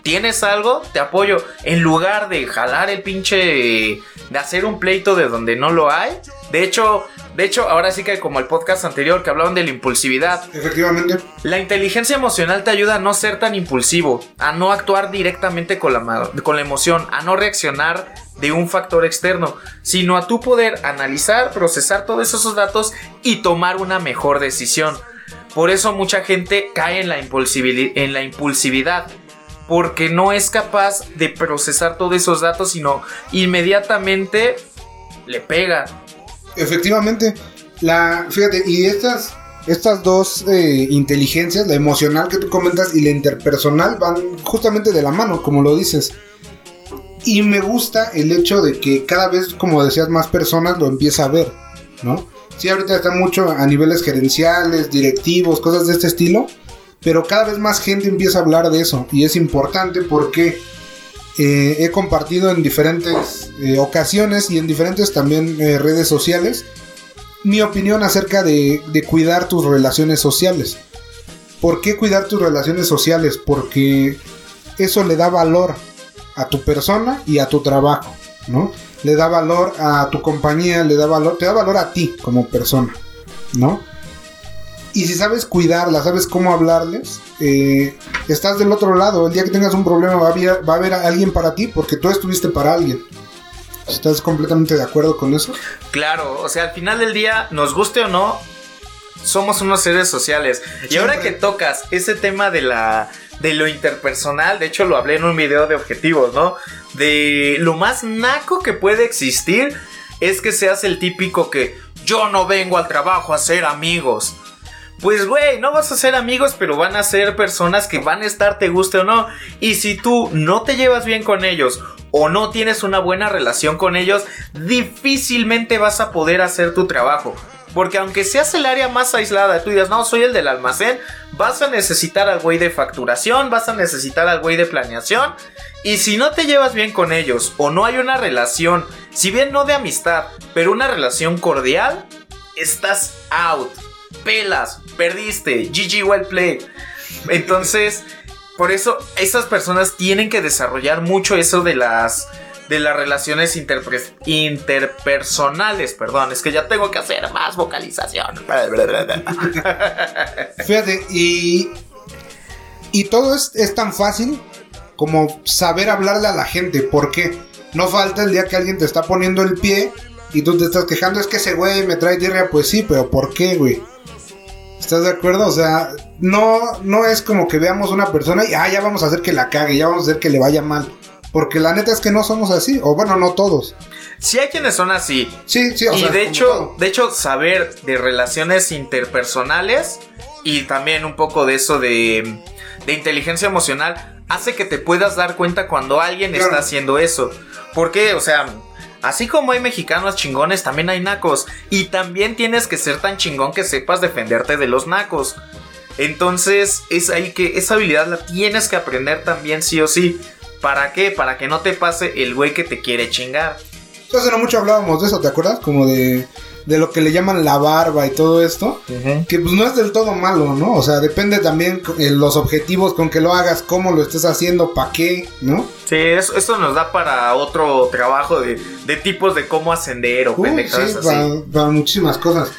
D: ¿Tienes algo? Te apoyo. En lugar de jalar el pinche... De hacer un pleito de donde no lo hay. De hecho, de hecho, ahora sí que como el podcast anterior que hablaban de la impulsividad.
C: Efectivamente.
D: La inteligencia emocional te ayuda a no ser tan impulsivo, a no actuar directamente con la, con la emoción, a no reaccionar de un factor externo, sino a tu poder analizar, procesar todos esos datos y tomar una mejor decisión. Por eso mucha gente cae en la, en la impulsividad, porque no es capaz de procesar todos esos datos, sino inmediatamente le pega.
C: Efectivamente. La, fíjate, y estas, estas dos eh, inteligencias, la emocional que tú comentas y la interpersonal, van justamente de la mano, como lo dices. Y me gusta el hecho de que cada vez, como decías, más personas lo empieza a ver, ¿no? Sí, ahorita está mucho a niveles gerenciales, directivos, cosas de este estilo, pero cada vez más gente empieza a hablar de eso y es importante porque eh, he compartido en diferentes eh, ocasiones y en diferentes también eh, redes sociales mi opinión acerca de, de cuidar tus relaciones sociales. ¿Por qué cuidar tus relaciones sociales? Porque eso le da valor a tu persona y a tu trabajo, ¿no? Le da valor a tu compañía, le da valor, te da valor a ti como persona, ¿no? Y si sabes cuidarla, sabes cómo hablarles, eh, estás del otro lado. El día que tengas un problema va a, haber, va a haber alguien para ti porque tú estuviste para alguien. ¿Estás completamente de acuerdo con eso?
D: Claro, o sea, al final del día, nos guste o no, somos unos seres sociales. Y ahora que tocas ese tema de la, de lo interpersonal, de hecho lo hablé en un video de objetivos, ¿no? De lo más naco que puede existir es que seas el típico que yo no vengo al trabajo a ser amigos. Pues güey, no vas a ser amigos, pero van a ser personas que van a estar, te guste o no. Y si tú no te llevas bien con ellos o no tienes una buena relación con ellos, difícilmente vas a poder hacer tu trabajo. Porque aunque seas el área más aislada, tú digas, no, soy el del almacén, vas a necesitar al güey de facturación, vas a necesitar al güey de planeación. Y si no te llevas bien con ellos o no hay una relación, si bien no de amistad, pero una relación cordial, estás out. Pelas, perdiste, GG well played. Entonces, por eso esas personas tienen que desarrollar mucho eso de las de las relaciones interpersonales, perdón, es que ya tengo que hacer más vocalización.
C: Fíjate, y, y todo es, es, tan fácil como saber hablarle a la gente, ¿por qué? No falta el día que alguien te está poniendo el pie y tú te estás quejando, es que ese güey me trae tierra, pues sí, pero ¿por qué, güey? ¿Estás de acuerdo? O sea, no, no es como que veamos una persona y ah, ya vamos a hacer que la cague, ya vamos a hacer que le vaya mal. Porque la neta es que no somos así, o bueno, no todos.
D: Sí hay quienes son así.
C: Sí, sí, o
D: y de hecho, de hecho, saber de relaciones interpersonales y también un poco de eso de, de inteligencia emocional hace que te puedas dar cuenta cuando alguien está haciendo eso. Porque, o sea, Así como hay mexicanos chingones, también hay nacos. Y también tienes que ser tan chingón que sepas defenderte de los nacos. Entonces, es ahí que esa habilidad la tienes que aprender también sí o sí. ¿Para qué? Para que no te pase el güey que te quiere chingar.
C: Hace no mucho hablábamos de eso, ¿te acuerdas? Como de de lo que le llaman la barba y todo esto, que pues no es del todo malo, ¿no? O sea, depende también de los objetivos con que lo hagas, cómo lo estés haciendo, para qué, ¿no?
D: Sí, eso, esto nos da para otro trabajo de, tipos de cómo ascender o
C: pendejadas sí, Para, muchísimas cosas.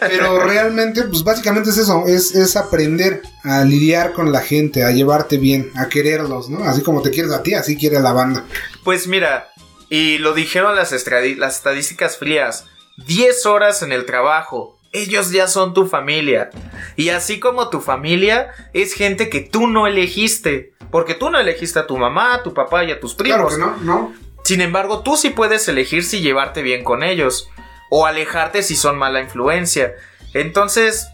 C: Pero realmente, pues básicamente es eso, es, es aprender a lidiar con la gente, a llevarte bien, a quererlos, ¿no? Así como te quieres a ti, así quiere la banda.
D: Pues mira, y lo dijeron las, las estadísticas frías. 10 horas en el trabajo. Ellos ya son tu familia. Y así como tu familia, es gente que tú no elegiste. Porque tú no elegiste a tu mamá, a tu papá y a tus primos.
C: Claro no, no.
D: Sin embargo, tú sí puedes elegir si llevarte bien con ellos. O alejarte si son mala influencia. Entonces,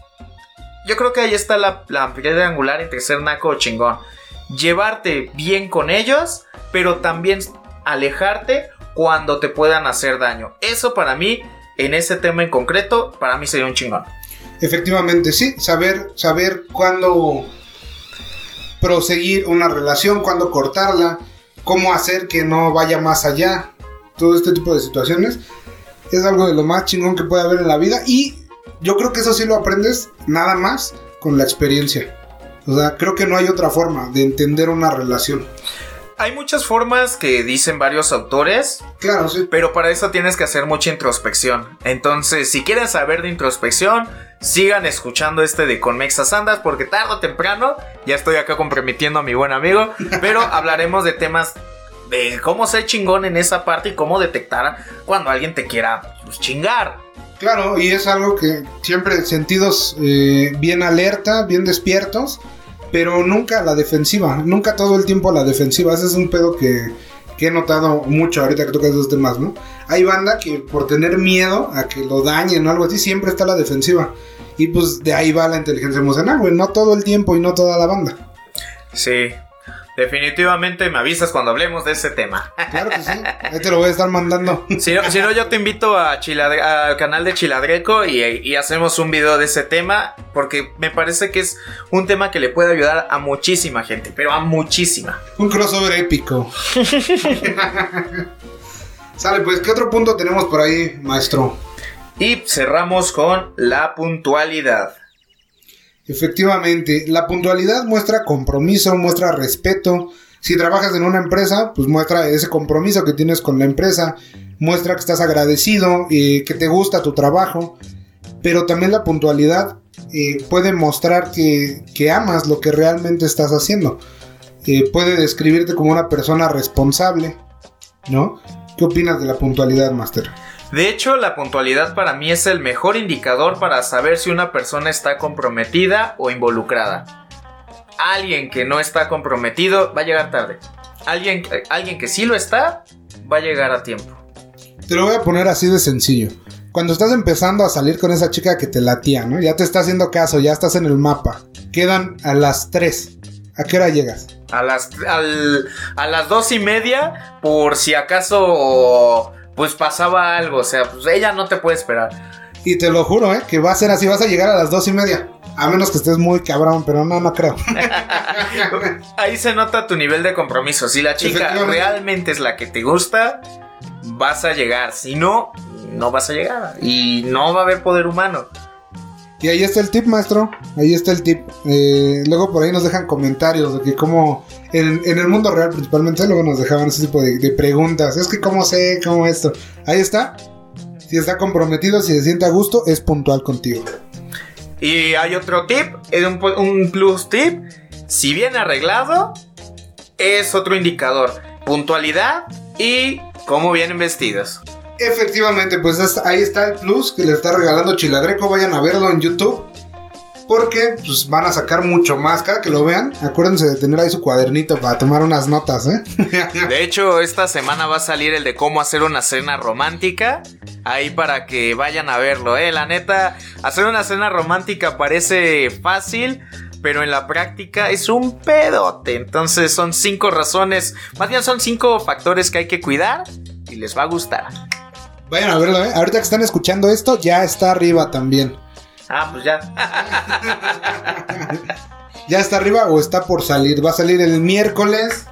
D: yo creo que ahí está la, la piedra angular entre ser naco o chingón. Llevarte bien con ellos, pero también alejarte cuando te puedan hacer daño. Eso para mí en ese tema en concreto, para mí sería un chingón.
C: Efectivamente, sí, saber, saber cuándo proseguir una relación, cuándo cortarla, cómo hacer que no vaya más allá, todo este tipo de situaciones, es algo de lo más chingón que puede haber en la vida y yo creo que eso sí lo aprendes nada más con la experiencia. O sea, creo que no hay otra forma de entender una relación
D: hay muchas formas que dicen varios autores.
C: Claro, sí.
D: Pero para eso tienes que hacer mucha introspección. Entonces, si quieren saber de introspección, sigan escuchando este de Conmexas Andas, porque tarde o temprano, ya estoy acá comprometiendo a mi buen amigo, pero hablaremos de temas de cómo ser chingón en esa parte y cómo detectar cuando alguien te quiera pues, chingar.
C: Claro, y es algo que siempre sentidos eh, bien alerta, bien despiertos pero nunca la defensiva, nunca todo el tiempo la defensiva. Ese es un pedo que, he notado mucho ahorita que tocas estos temas, ¿no? Hay banda que por tener miedo a que lo dañen o algo así, siempre está la defensiva. Y pues de ahí va la inteligencia emocional, güey, no todo el tiempo y no toda la banda.
D: Sí, Definitivamente me avisas cuando hablemos de ese tema.
C: Claro que sí. Ahí te lo voy a estar mandando.
D: Si no, yo te invito a al canal de Chiladreco y, hacemos un video de ese tema. Porque me parece que es un tema que le puede ayudar a muchísima gente. Pero a muchísima.
C: Un crossover épico. Sale, pues, ¿qué otro punto tenemos por ahí, maestro?
D: Y cerramos con la puntualidad.
C: Efectivamente, la puntualidad muestra compromiso, muestra respeto. Si trabajas en una empresa, pues muestra ese compromiso que tienes con la empresa, muestra que estás agradecido, y que te gusta tu trabajo. Pero también la puntualidad eh, puede mostrar que, amas lo que realmente estás haciendo. Eh, puede describirte como una persona responsable, ¿no? ¿Qué opinas de la puntualidad, Master?
D: De hecho, la puntualidad para mí es el mejor indicador para saber si una persona está comprometida o involucrada. alguien que no está comprometido va a llegar tarde. Alguien, alguien que sí lo está, va a llegar a tiempo.
C: Te lo voy a poner así de sencillo. Cuando estás empezando a salir con esa chica que te latía, ¿no? Ya te está haciendo caso, ya estás en el mapa. Quedan a las 3. ¿A qué hora llegas?
D: A las, al- a las dos y media, por si acaso pues pasaba algo. O sea, pues ella no te puede esperar.
C: Y te lo juro, ¿eh? Que va a ser así, vas a llegar a las dos y media. A menos que estés muy cabrón, pero no, no creo.
D: Ahí se nota tu nivel de compromiso. Si la chica realmente es la que te gusta, vas a llegar. Si no, no vas a llegar. Y no va a haber poder humano.
C: Y ahí está el tip, maestro. Ahí está el tip. Eh, luego por ahí nos dejan comentarios de que como en, en el mundo real principalmente, luego nos dejaban ese tipo de, de preguntas. Es que cómo sé, cómo esto. Ahí está. Si está comprometido, si se siente a gusto, es puntual contigo.
D: Y hay otro tip, un, un plus tip. Si viene arreglado, es otro indicador. Puntualidad y cómo vienen vestidos.
C: Efectivamente, pues ahí está el plus que le está regalando Chiladreco. Vayan a verlo en YouTube. Porque pues, van a sacar mucho más. Cada que lo vean, acuérdense de tener ahí su cuadernito para tomar unas notas, ¿eh?
D: De hecho, esta semana va a salir el de cómo hacer una cena romántica. Ahí para que vayan a verlo, eh. La neta, hacer una cena romántica parece fácil. Pero en la práctica es un pedote. Entonces son cinco razones. Más bien son cinco factores que hay que cuidar. Y les va a gustar.
C: Vayan a verlo, ¿eh? Ahorita que están escuchando esto, ya está arriba también.
D: Ah, pues ya.
C: Ya está arriba o está por salir. Va a salir el miércoles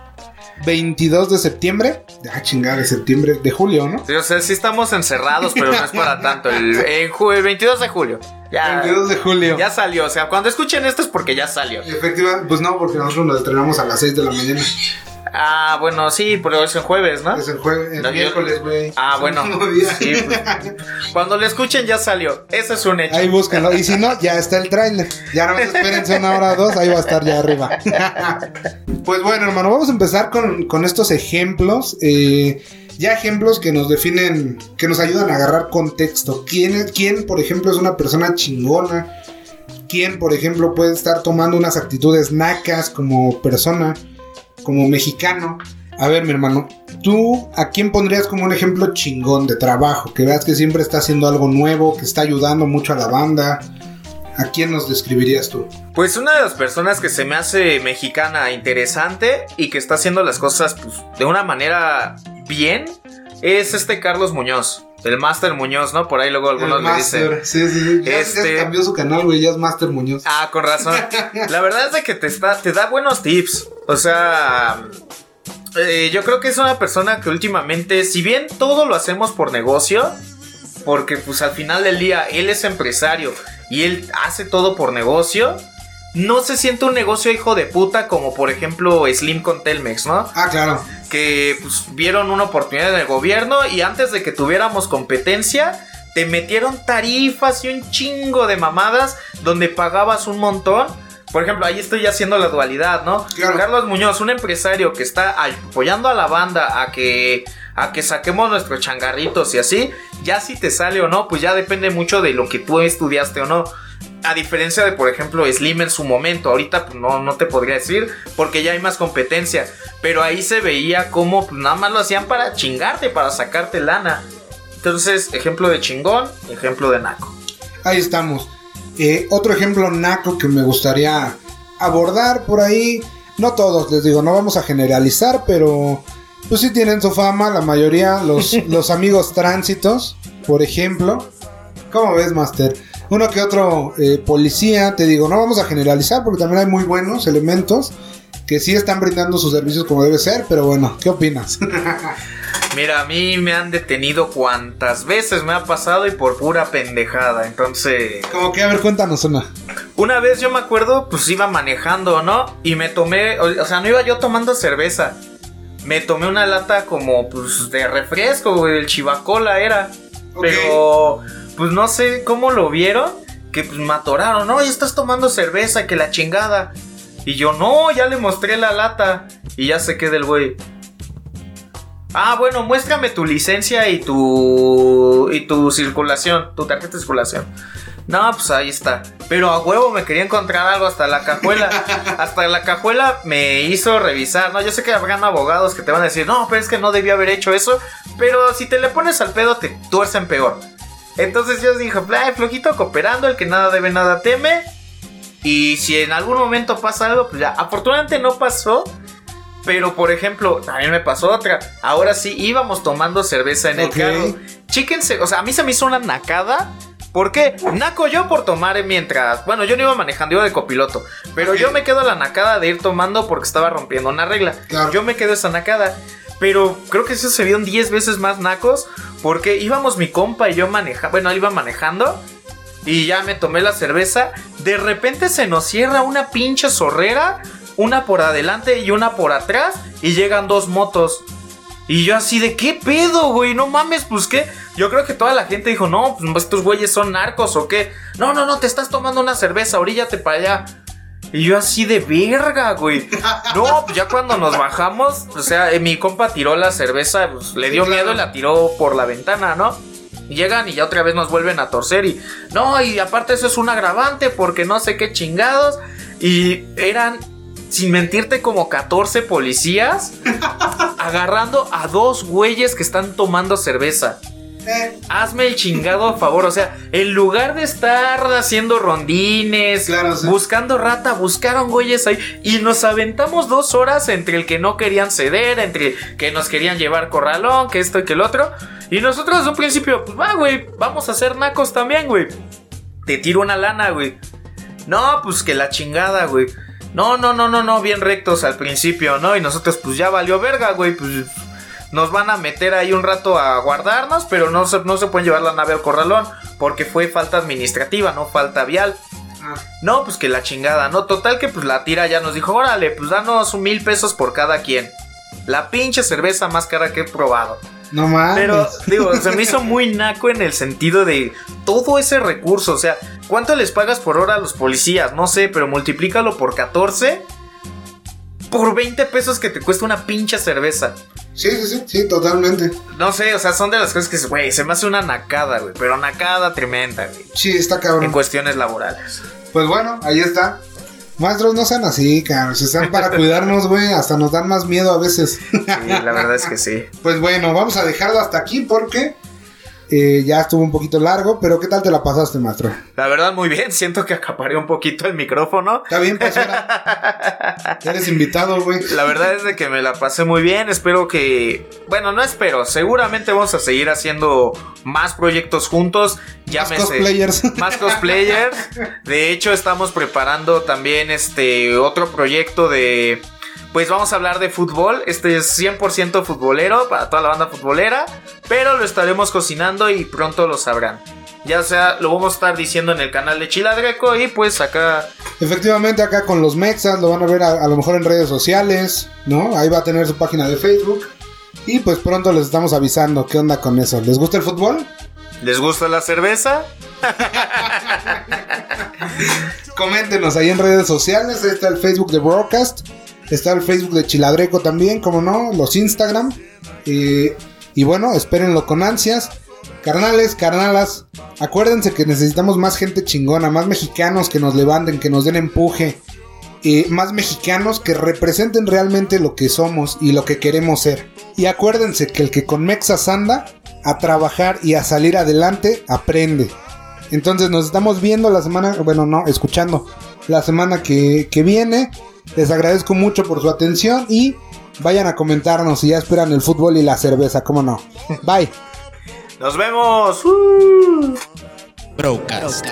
C: 22 de septiembre. Ah, chingada, de septiembre, de julio, ¿no?
D: Sí, o sea, sí estamos encerrados, pero no es para tanto. El, el 22 de julio. Ya,
C: 22 de julio.
D: ya salió. O sea, cuando escuchen esto es porque ya salió.
C: Efectivamente, pues no, porque nosotros nos estrenamos a las 6 de la mañana.
D: Ah, bueno, sí, pero es en jueves, ¿no?
C: Es el jueves, el
D: No,
C: miércoles, güey.
D: Ah, bueno. Sí, pues, cuando lo escuchen ya salió. Ese es un hecho.
C: Ahí búscanlo. Y si no, ya está el tráiler. Ya no espérense una hora o dos, ahí va a estar ya arriba. pues bueno, hermano, vamos a empezar con, con estos ejemplos. eh, ya ejemplos que nos definen, que nos ayudan a agarrar contexto. ¿Quién, quién, por ejemplo, es una persona chingona? ¿Quién, por ejemplo, puede estar tomando unas actitudes nacas como persona, como mexicano? A ver, mi hermano, ¿tú a quién pondrías como un ejemplo chingón de trabajo? Que veas que siempre está haciendo algo nuevo, que está ayudando mucho a la banda. ¿A quién nos describirías tú?
D: Pues una de las personas que se me hace mexicana interesante y que está haciendo las cosas pues, de una manera bien es este Carlos Muñoz. El Master Muñoz, ¿no? Por ahí luego algunos
C: El
D: le dicen.
C: Master, Sí, sí, sí. Ya, ya
D: Este-
C: cambió su canal, güey. Ya es Master Muñoz.
D: Ah, con razón. La verdad es de que te, está, te da buenos tips. O sea, eh, yo creo que es una persona que últimamente, si bien todo lo hacemos por negocio, porque pues al final del día él es empresario y él hace todo por negocio, no se siente un negocio hijo de puta como por ejemplo Slim con Telmex, ¿no?
C: Ah, claro.
D: que pues, vieron una oportunidad en el gobierno y antes de que tuviéramos competencia, te metieron tarifas y un chingo de mamadas donde pagabas un montón. Por ejemplo, ahí estoy haciendo la dualidad, ¿no?
C: Claro.
D: Carlos Muñoz, un empresario que está apoyando a la banda a que a que saquemos nuestros changarritos y así, ya si te sale o no, pues ya depende mucho de lo que tú estudiaste o no. A diferencia de, por ejemplo, Slim en su momento, ahorita pues, no, no te podría decir porque ya hay más competencia. Pero ahí se veía como pues, nada más lo hacían para chingarte, para sacarte lana. Entonces, ejemplo de chingón, ejemplo de naco.
C: Ahí estamos. Eh, otro ejemplo naco que me gustaría abordar por ahí. No todos, les digo, no vamos a generalizar, pero pues sí tienen su fama. La mayoría, los, los amigos tránsitos, por ejemplo. ¿Cómo ves, Master? Uno que otro eh, policía, te digo, no vamos a generalizar porque también hay muy buenos elementos que sí están brindando sus servicios como debe ser, pero bueno, ¿qué opinas?
D: Mira, a mí me han detenido cuantas veces me ha pasado y por pura pendejada. Entonces,
C: como que, a ver, cuéntanos una.
D: una vez yo me acuerdo, pues iba manejando, ¿no? Y me tomé, o sea, no iba yo tomando cerveza. Me tomé una lata como, pues, de refresco, el chivacola era. Pero, pues no sé cómo lo vieron, que pues me atoraron, no, ya estás tomando cerveza, que la chingada. Y yo, no, ya le mostré la lata. Y ya se queda el güey. Ah, bueno, muéstrame tu licencia y tu. y tu circulación, tu tarjeta de circulación. No, pues ahí está. Pero a huevo me quería encontrar algo hasta la cajuela. hasta la cajuela me hizo revisar, ¿no? Yo sé que habrán abogados que te van a decir, no, pero es que no debía haber hecho eso. Pero si te le pones al pedo, te tuercen peor. Entonces yo dije, Ay, flojito cooperando, el que nada debe, nada teme. Y si en algún momento pasa algo, pues ya. Afortunadamente no pasó. Pero por ejemplo, también me pasó otra. Ahora sí íbamos tomando cerveza en el carro. Chíquense, o sea, a mí se me hizo una nacada. ¿Por qué? Naco yo por tomar mientras. Bueno, yo no iba manejando, iba de copiloto. Pero yo me quedo la nacada de ir tomando porque estaba rompiendo una regla. Yo me quedo esa nacada. Pero creo que eso se vieron 10 veces más nacos. Porque íbamos mi compa y yo manejando. Bueno, él iba manejando. Y ya me tomé la cerveza. De repente se nos cierra una pinche zorrera. Una por adelante y una por atrás. Y llegan dos motos. Y yo así de qué pedo, güey. No mames, pues qué. Yo creo que toda la gente dijo, no, pues estos güeyes son narcos o qué. No, no, no, te estás tomando una cerveza, oríllate para allá. Y yo así de verga, güey. No, pues ya cuando nos bajamos, o sea, eh, mi compa tiró la cerveza, pues le dio miedo y la tiró por la ventana, ¿no? llegan y ya otra vez nos vuelven a torcer y no, y aparte eso es un agravante porque no sé qué chingados. Y eran, sin mentirte, como 14 policías agarrando a dos güeyes que están tomando cerveza. Hazme el chingado favor, o sea, en lugar de estar haciendo rondines, buscando rata, buscaron güeyes ahí y nos aventamos dos horas entre el que no querían ceder, entre que nos querían llevar corralón, que esto y que el otro. Y nosotros desde un principio, pues va, güey, vamos a hacer nacos también, güey. Te tiro una lana, güey. No, pues que la chingada, güey. No, no, no, no, no, bien rectos al principio, ¿no? Y nosotros, pues ya valió verga, güey, pues nos van a meter ahí un rato a guardarnos, pero no se, no se pueden llevar la nave al corralón, porque fue falta administrativa, no falta vial. Ah. No, pues que la chingada, ¿no? Total que pues la tira ya nos dijo, órale, pues danos un mil pesos por cada quien. La pinche cerveza más cara que he probado.
C: No mames.
D: Pero, digo, se me hizo muy naco en el sentido de todo ese recurso. O sea, ¿cuánto les pagas por hora a los policías? No sé, pero multiplícalo por 14 por 20 pesos que te cuesta una pincha cerveza.
C: Sí, sí, sí, sí, totalmente.
D: No sé, o sea, son de las cosas que, güey, se me hace una nacada, güey, pero nacada tremenda, güey.
C: Sí, está cabrón.
D: En cuestiones laborales.
C: Pues bueno, ahí está. Maestros, no sean así, cabrón. Si están para cuidarnos, güey, hasta nos dan más miedo a veces.
D: Sí, la verdad es que sí.
C: Pues bueno, vamos a dejarlo hasta aquí porque eh, ya estuvo un poquito largo, pero ¿qué tal te la pasaste, maestro?
D: La verdad, muy bien. Siento que acaparé un poquito el micrófono.
C: Está bien, pues Eres invitado, güey.
D: La verdad es de que me la pasé muy bien. Espero que. Bueno, no espero. Seguramente vamos a seguir haciendo más proyectos juntos.
C: Más cosplayers.
D: Más cosplayers. De hecho, estamos preparando también este otro proyecto de pues vamos a hablar de fútbol. Este es 100% futbolero para toda la banda futbolera, pero lo estaremos cocinando y pronto lo sabrán. Ya sea, lo vamos a estar diciendo en el canal de Chiladreco y pues acá.
C: Efectivamente, acá con los Mexas lo van a ver a, a, lo mejor en redes sociales, ¿no? Ahí va a tener su página de Facebook. Y pues pronto les estamos avisando qué onda con eso. ¿Les gusta el fútbol?
D: ¿Les gusta la cerveza?
C: Coméntenos ahí en redes sociales. Ahí está el Facebook de Broadcast. Está el Facebook de Chiladreco también, como no, los Instagram. y bueno, espérenlo con ansias. Carnales, carnalas, acuérdense que necesitamos más gente chingona, más mexicanos que nos levanten, que nos den empuje. más mexicanos que representen realmente lo que somos y lo que queremos ser. Y acuérdense que el que con Mexas anda a trabajar y a salir adelante, aprende. Entonces nos estamos viendo la semana, bueno, no, escuchando la semana que, que viene. Les agradezco mucho por su atención y vayan a comentarnos si ya esperan el fútbol y la cerveza, cómo no. Bye.
D: Nos vemos.
A: Broadcast.